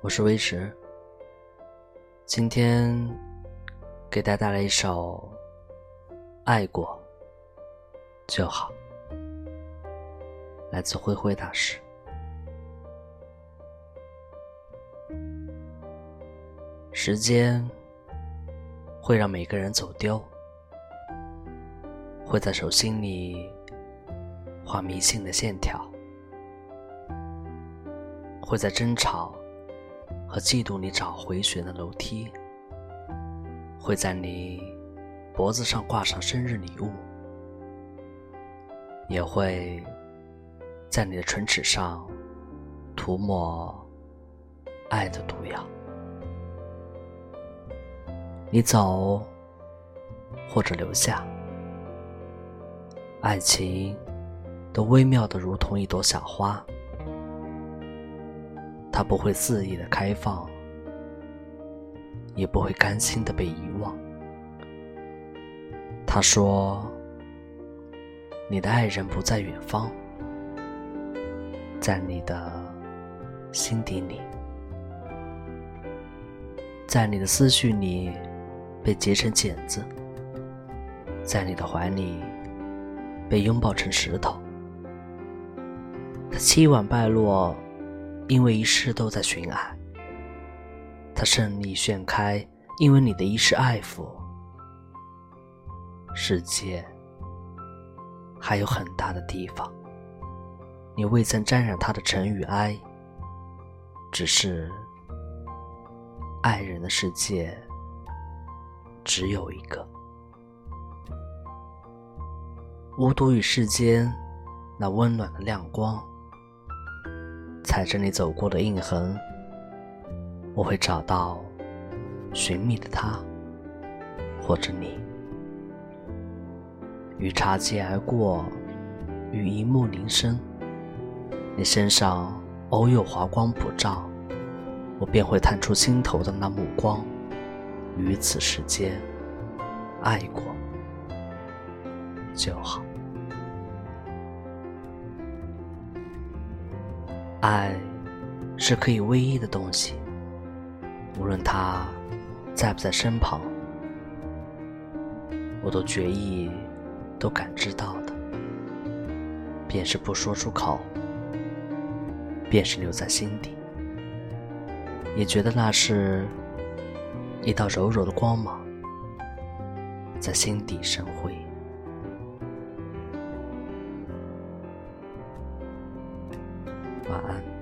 我是微石，今天给大家带来一首《爱过就好》，来自灰灰大师。时间会让每个人走丢，会在手心里画迷信的线条，会在争吵。和嫉妒你找回旋的楼梯，会在你脖子上挂上生日礼物，也会在你的唇齿上涂抹爱的毒药。你走或者留下，爱情都微妙的如同一朵小花。它不会肆意的开放，也不会甘心的被遗忘。他说：“你的爱人不在远方，在你的心底里，在你的思绪里被结成茧子，在你的怀里被拥抱成石头。”他凄婉败落。因为一世都在寻爱，他胜利炫开，因为你的一世爱抚。世界还有很大的地方，你未曾沾染他的尘与埃。只是爱人的世界只有一个，无独与世间那温暖的亮光。踩着你走过的印痕，我会找到寻觅的他，或者你。与擦肩而过，与一幕铃声，你身上偶有华光普照，我便会探出心头的那目光。于此世间，爱过就好。爱是可以唯一的东西，无论他在不在身旁，我都决意都感知到的。便是不说出口，便是留在心底，也觉得那是一道柔柔的光芒，在心底生辉。晚安。